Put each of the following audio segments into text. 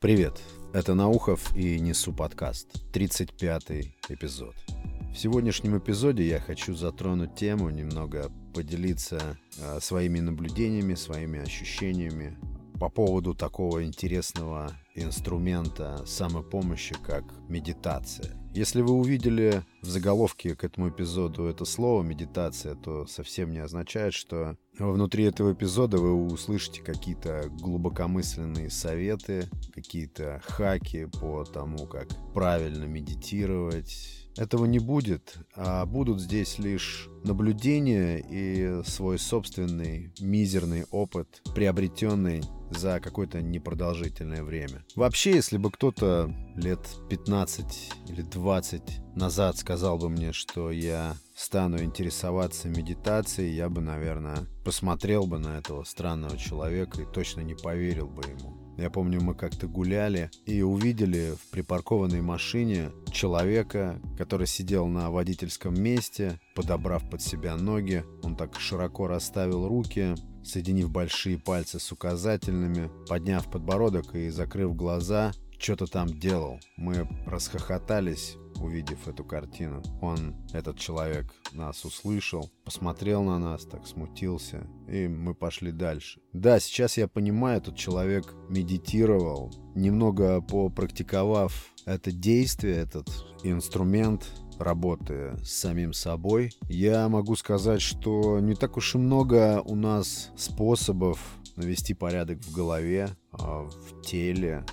Привет, это Наухов и Несу подкаст, 35-й эпизод. В сегодняшнем эпизоде я хочу затронуть тему, немного поделиться э, своими наблюдениями, своими ощущениями по поводу такого интересного инструмента самопомощи, как медитация. Если вы увидели в заголовке к этому эпизоду это слово «медитация», то совсем не означает, что внутри этого эпизода вы услышите какие-то глубокомысленные советы, какие-то хаки по тому, как правильно медитировать, этого не будет, а будут здесь лишь наблюдения и свой собственный мизерный опыт, приобретенный за какое-то непродолжительное время. Вообще, если бы кто-то лет 15 или 20 назад сказал бы мне, что я стану интересоваться медитацией, я бы, наверное, посмотрел бы на этого странного человека и точно не поверил бы ему. Я помню, мы как-то гуляли и увидели в припаркованной машине человека, который сидел на водительском месте, подобрав под себя ноги. Он так широко расставил руки, соединив большие пальцы с указательными, подняв подбородок и закрыв глаза, что-то там делал. Мы расхохотались, увидев эту картину. Он, этот человек, нас услышал, посмотрел на нас, так смутился, и мы пошли дальше. Да, сейчас я понимаю, этот человек медитировал, немного попрактиковав это действие, этот инструмент, работы с самим собой, я могу сказать, что не так уж и много у нас способов навести порядок в голове, а, в теле,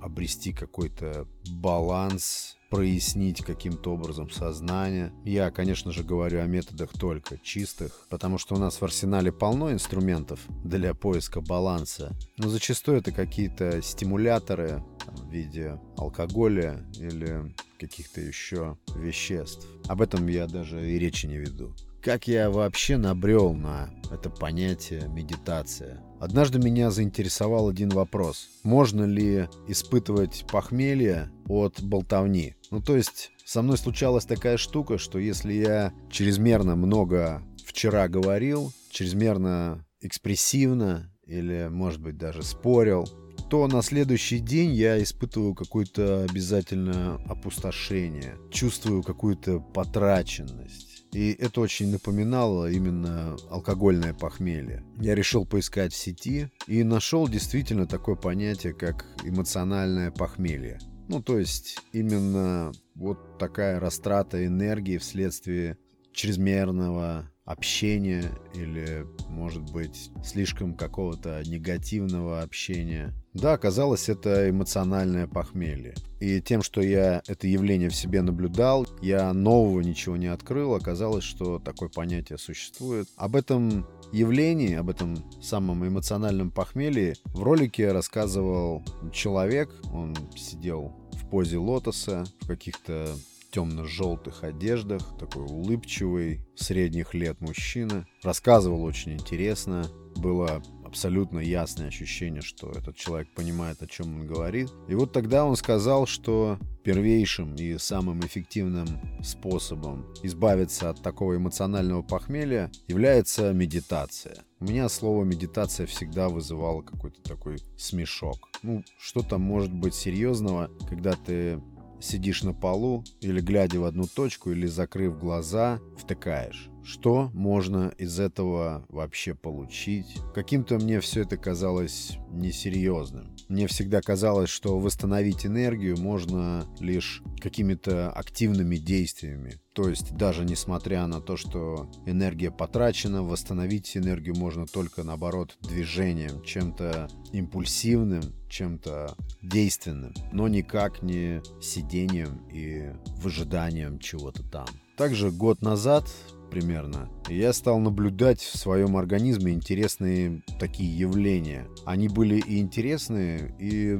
обрести какой-то баланс, прояснить каким-то образом сознание. Я, конечно же, говорю о методах только чистых, потому что у нас в арсенале полно инструментов для поиска баланса, но зачастую это какие-то стимуляторы в виде алкоголя или каких-то еще веществ. Об этом я даже и речи не веду. Как я вообще набрел на это понятие медитация? Однажды меня заинтересовал один вопрос. Можно ли испытывать похмелье от болтовни? Ну, то есть, со мной случалась такая штука, что если я чрезмерно много вчера говорил, чрезмерно экспрессивно или, может быть, даже спорил, то на следующий день я испытываю какое-то обязательно опустошение, чувствую какую-то потраченность. И это очень напоминало именно алкогольное похмелье. Я решил поискать в сети и нашел действительно такое понятие, как эмоциональное похмелье. Ну, то есть именно вот такая растрата энергии вследствие чрезмерного общения или, может быть, слишком какого-то негативного общения. Да, оказалось, это эмоциональное похмелье. И тем, что я это явление в себе наблюдал, я нового ничего не открыл, оказалось, что такое понятие существует. Об этом явлении, об этом самом эмоциональном похмелье в ролике рассказывал человек. Он сидел в позе лотоса, в каких-то темно-желтых одеждах, такой улыбчивый, средних лет мужчина. Рассказывал очень интересно. Было абсолютно ясное ощущение, что этот человек понимает, о чем он говорит. И вот тогда он сказал, что первейшим и самым эффективным способом избавиться от такого эмоционального похмелья является медитация. У меня слово медитация всегда вызывало какой-то такой смешок. Ну, что там может быть серьезного, когда ты сидишь на полу или глядя в одну точку или закрыв глаза, втыкаешь. Что можно из этого вообще получить? Каким-то мне все это казалось несерьезным. Мне всегда казалось, что восстановить энергию можно лишь какими-то активными действиями. То есть даже несмотря на то, что энергия потрачена, восстановить энергию можно только наоборот движением, чем-то импульсивным, чем-то действенным, но никак не сидением и выжиданием чего-то там. Также год назад примерно, я стал наблюдать в своем организме интересные такие явления. Они были и интересные, и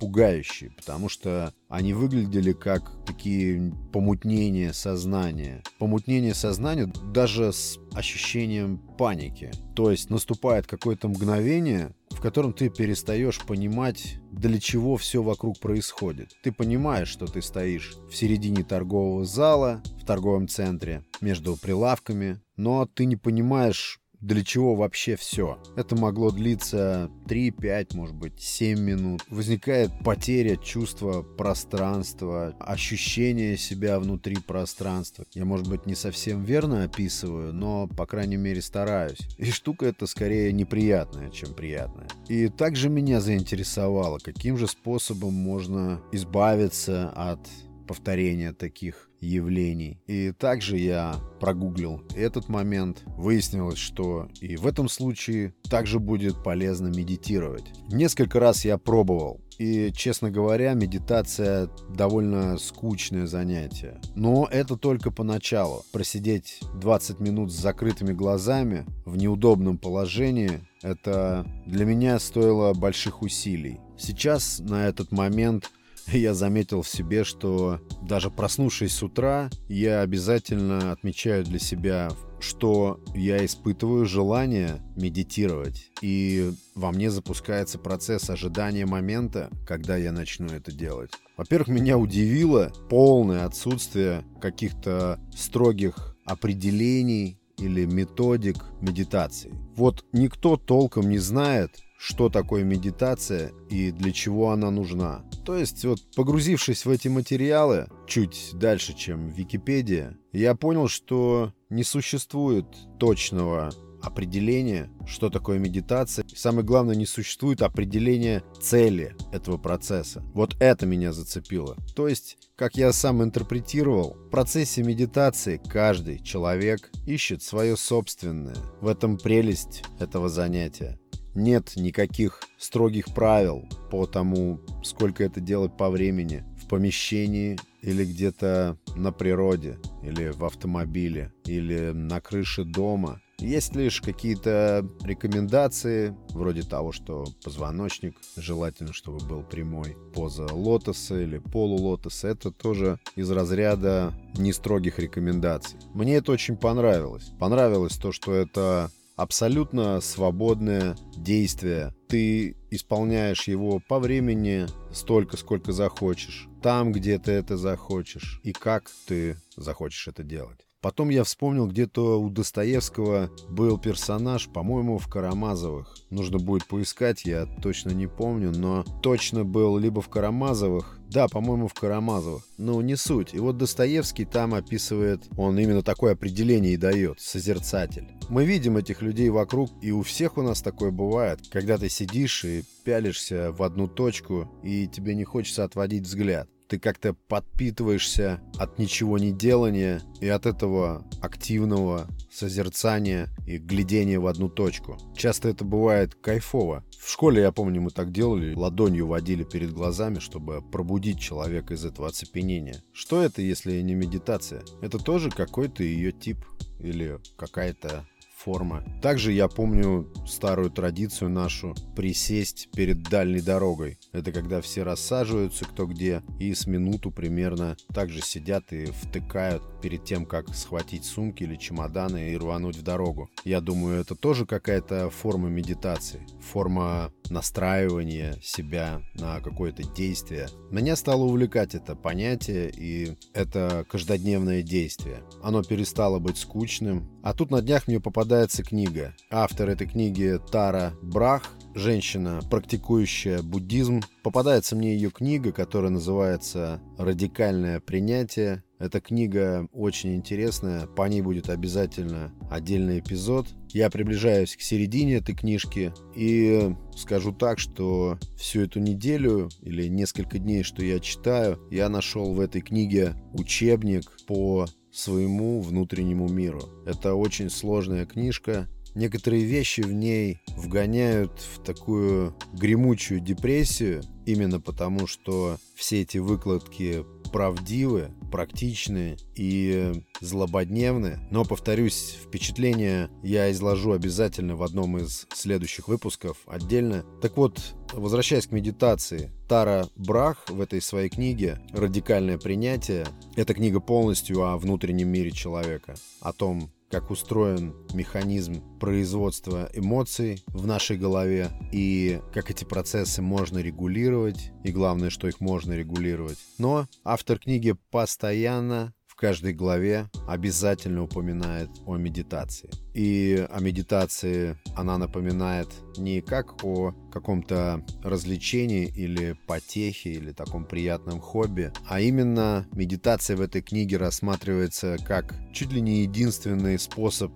пугающие, потому что они выглядели как такие помутнения сознания. Помутнение сознания даже с ощущением паники. То есть наступает какое-то мгновение, в котором ты перестаешь понимать, для чего все вокруг происходит. Ты понимаешь, что ты стоишь в середине торгового зала, в торговом центре, между прилавками, но ты не понимаешь, для чего вообще все. Это могло длиться 3, 5, может быть, 7 минут. Возникает потеря чувства пространства, ощущение себя внутри пространства. Я, может быть, не совсем верно описываю, но, по крайней мере, стараюсь. И штука эта скорее неприятная, чем приятная. И также меня заинтересовало, каким же способом можно избавиться от повторения таких явлений. И также я прогуглил этот момент. Выяснилось, что и в этом случае также будет полезно медитировать. Несколько раз я пробовал. И, честно говоря, медитация довольно скучное занятие. Но это только поначалу. Просидеть 20 минут с закрытыми глазами в неудобном положении, это для меня стоило больших усилий. Сейчас на этот момент я заметил в себе, что даже проснувшись с утра, я обязательно отмечаю для себя, что я испытываю желание медитировать. И во мне запускается процесс ожидания момента, когда я начну это делать. Во-первых, меня удивило полное отсутствие каких-то строгих определений или методик медитации. Вот никто толком не знает, что такое медитация и для чего она нужна. То есть, вот погрузившись в эти материалы, чуть дальше, чем Википедия, я понял, что не существует точного определения, что такое медитация. И самое главное, не существует определения цели этого процесса. Вот это меня зацепило. То есть, как я сам интерпретировал, в процессе медитации каждый человек ищет свое собственное. В этом прелесть этого занятия нет никаких строгих правил по тому, сколько это делать по времени в помещении или где-то на природе, или в автомобиле, или на крыше дома. Есть лишь какие-то рекомендации, вроде того, что позвоночник желательно, чтобы был прямой. Поза лотоса или полулотоса — это тоже из разряда нестрогих рекомендаций. Мне это очень понравилось. Понравилось то, что это абсолютно свободное действие. Ты исполняешь его по времени столько, сколько захочешь, там, где ты это захочешь, и как ты захочешь это делать. Потом я вспомнил, где-то у Достоевского был персонаж, по-моему, в Карамазовых. Нужно будет поискать, я точно не помню, но точно был либо в Карамазовых, да, по-моему, в Карамазовых. Ну, не суть. И вот Достоевский там описывает, он именно такое определение и дает, созерцатель. Мы видим этих людей вокруг, и у всех у нас такое бывает, когда ты сидишь и пялишься в одну точку, и тебе не хочется отводить взгляд ты как-то подпитываешься от ничего не делания и от этого активного созерцания и глядения в одну точку. Часто это бывает кайфово. В школе, я помню, мы так делали, ладонью водили перед глазами, чтобы пробудить человека из этого оцепенения. Что это, если не медитация? Это тоже какой-то ее тип или какая-то форма. Также я помню старую традицию нашу присесть перед дальней дорогой. Это когда все рассаживаются кто где и с минуту примерно также сидят и втыкают перед тем, как схватить сумки или чемоданы и рвануть в дорогу. Я думаю, это тоже какая-то форма медитации, форма настраивания себя на какое-то действие. Меня стало увлекать это понятие и это каждодневное действие. Оно перестало быть скучным. А тут на днях мне попадается книга. Автор этой книги Тара Брах, женщина, практикующая буддизм. Попадается мне ее книга, которая называется «Радикальное принятие эта книга очень интересная, по ней будет обязательно отдельный эпизод. Я приближаюсь к середине этой книжки и скажу так, что всю эту неделю или несколько дней, что я читаю, я нашел в этой книге учебник по своему внутреннему миру. Это очень сложная книжка, Некоторые вещи в ней вгоняют в такую гремучую депрессию, именно потому что все эти выкладки правдивы, практичны и злободневны. Но, повторюсь, впечатление я изложу обязательно в одном из следующих выпусков отдельно. Так вот, возвращаясь к медитации, Тара Брах в этой своей книге «Радикальное принятие» — это книга полностью о внутреннем мире человека, о том, как устроен механизм производства эмоций в нашей голове и как эти процессы можно регулировать и главное, что их можно регулировать. Но автор книги постоянно каждой главе обязательно упоминает о медитации. И о медитации она напоминает не как о каком-то развлечении или потехе или таком приятном хобби, а именно медитация в этой книге рассматривается как чуть ли не единственный способ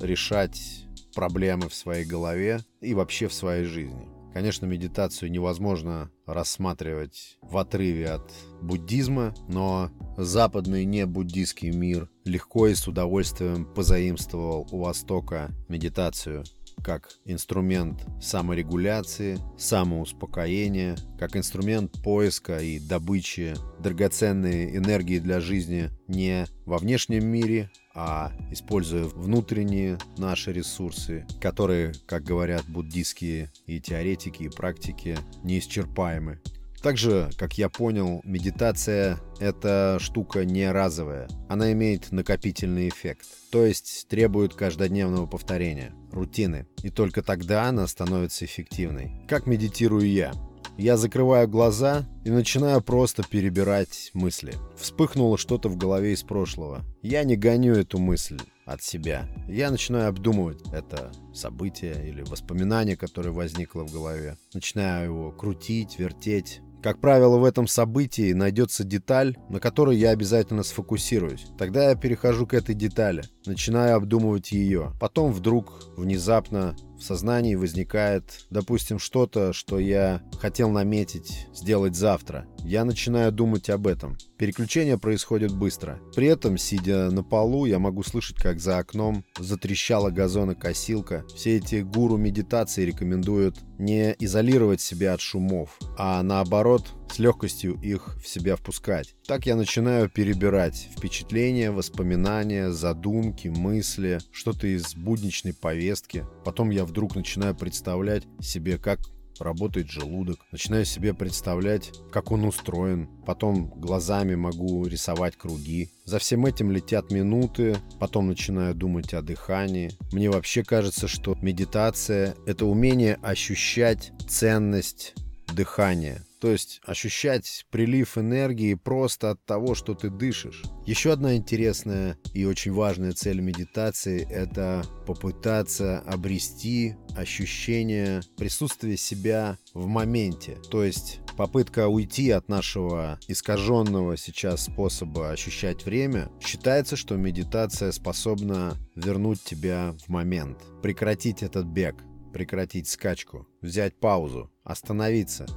решать проблемы в своей голове и вообще в своей жизни. Конечно, медитацию невозможно рассматривать в отрыве от буддизма, но западный не буддийский мир легко и с удовольствием позаимствовал у Востока медитацию как инструмент саморегуляции, самоуспокоения, как инструмент поиска и добычи драгоценной энергии для жизни не во внешнем мире, а используя внутренние наши ресурсы, которые, как говорят буддийские и теоретики, и практики, неисчерпаемы. Также, как я понял, медитация — это штука не разовая. Она имеет накопительный эффект, то есть требует каждодневного повторения, рутины. И только тогда она становится эффективной. Как медитирую я? Я закрываю глаза и начинаю просто перебирать мысли. Вспыхнуло что-то в голове из прошлого. Я не гоню эту мысль от себя. Я начинаю обдумывать это событие или воспоминание, которое возникло в голове. Начинаю его крутить, вертеть, как правило, в этом событии найдется деталь, на которой я обязательно сфокусируюсь. Тогда я перехожу к этой детали, начинаю обдумывать ее. Потом вдруг, внезапно, в сознании возникает, допустим, что-то, что я хотел наметить, сделать завтра. Я начинаю думать об этом. Переключение происходит быстро. При этом, сидя на полу, я могу слышать, как за окном затрещала газонокосилка. Все эти гуру медитации рекомендуют не изолировать себя от шумов, а наоборот с легкостью их в себя впускать. Так я начинаю перебирать впечатления, воспоминания, задумки, мысли, что-то из будничной повестки. Потом я вдруг начинаю представлять себе, как работает желудок. Начинаю себе представлять, как он устроен. Потом глазами могу рисовать круги. За всем этим летят минуты. Потом начинаю думать о дыхании. Мне вообще кажется, что медитация — это умение ощущать ценность дыхания. То есть ощущать прилив энергии просто от того, что ты дышишь. Еще одна интересная и очень важная цель медитации – это попытаться обрести ощущение присутствия себя в моменте. То есть попытка уйти от нашего искаженного сейчас способа ощущать время. Считается, что медитация способна вернуть тебя в момент, прекратить этот бег, прекратить скачку, взять паузу, остановиться –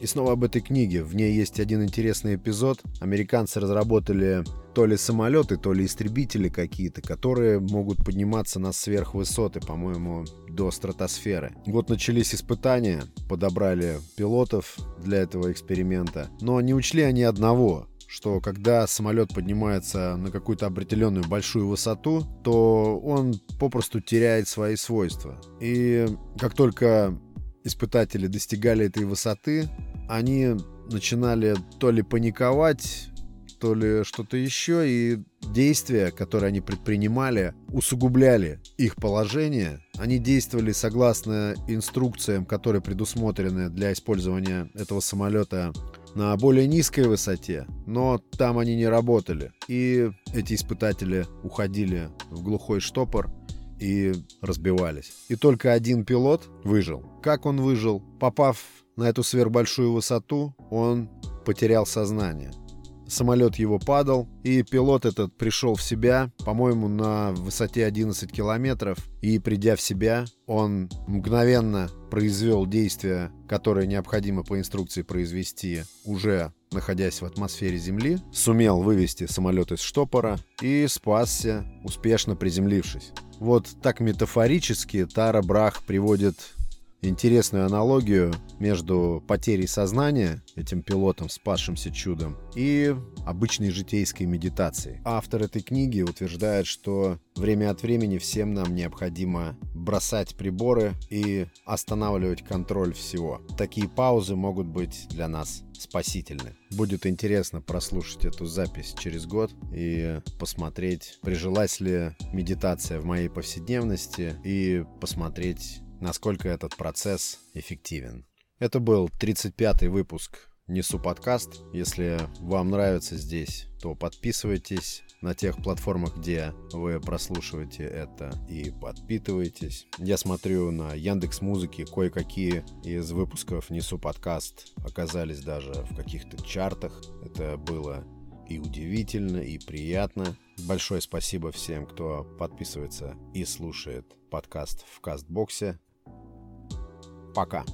и снова об этой книге. В ней есть один интересный эпизод. Американцы разработали то ли самолеты, то ли истребители какие-то, которые могут подниматься на сверхвысоты, по-моему, до стратосферы. Вот начались испытания, подобрали пилотов для этого эксперимента, но не учли они одного что когда самолет поднимается на какую-то определенную большую высоту, то он попросту теряет свои свойства. И как только испытатели достигали этой высоты, они начинали то ли паниковать, то ли что-то еще, и действия, которые они предпринимали, усугубляли их положение. Они действовали согласно инструкциям, которые предусмотрены для использования этого самолета на более низкой высоте, но там они не работали. И эти испытатели уходили в глухой штопор, и разбивались. И только один пилот выжил. Как он выжил? Попав на эту сверхбольшую высоту, он потерял сознание. Самолет его падал, и пилот этот пришел в себя, по-моему, на высоте 11 километров. И придя в себя, он мгновенно произвел действия, которые необходимо по инструкции произвести уже находясь в атмосфере Земли, сумел вывести самолет из штопора и спасся, успешно приземлившись. Вот так метафорически Тара Брах приводит интересную аналогию между потерей сознания, этим пилотом, спасшимся чудом, и обычной житейской медитацией. Автор этой книги утверждает, что время от времени всем нам необходимо бросать приборы и останавливать контроль всего. Такие паузы могут быть для нас спасительны. Будет интересно прослушать эту запись через год и посмотреть, прижилась ли медитация в моей повседневности и посмотреть, насколько этот процесс эффективен. Это был 35-й выпуск Несу подкаст. Если вам нравится здесь, то подписывайтесь на тех платформах, где вы прослушиваете это и подпитываетесь. Я смотрю на Яндекс Музыки, кое-какие из выпусков Несу подкаст оказались даже в каких-то чартах. Это было и удивительно, и приятно. Большое спасибо всем, кто подписывается и слушает подкаст в Кастбоксе. Пока.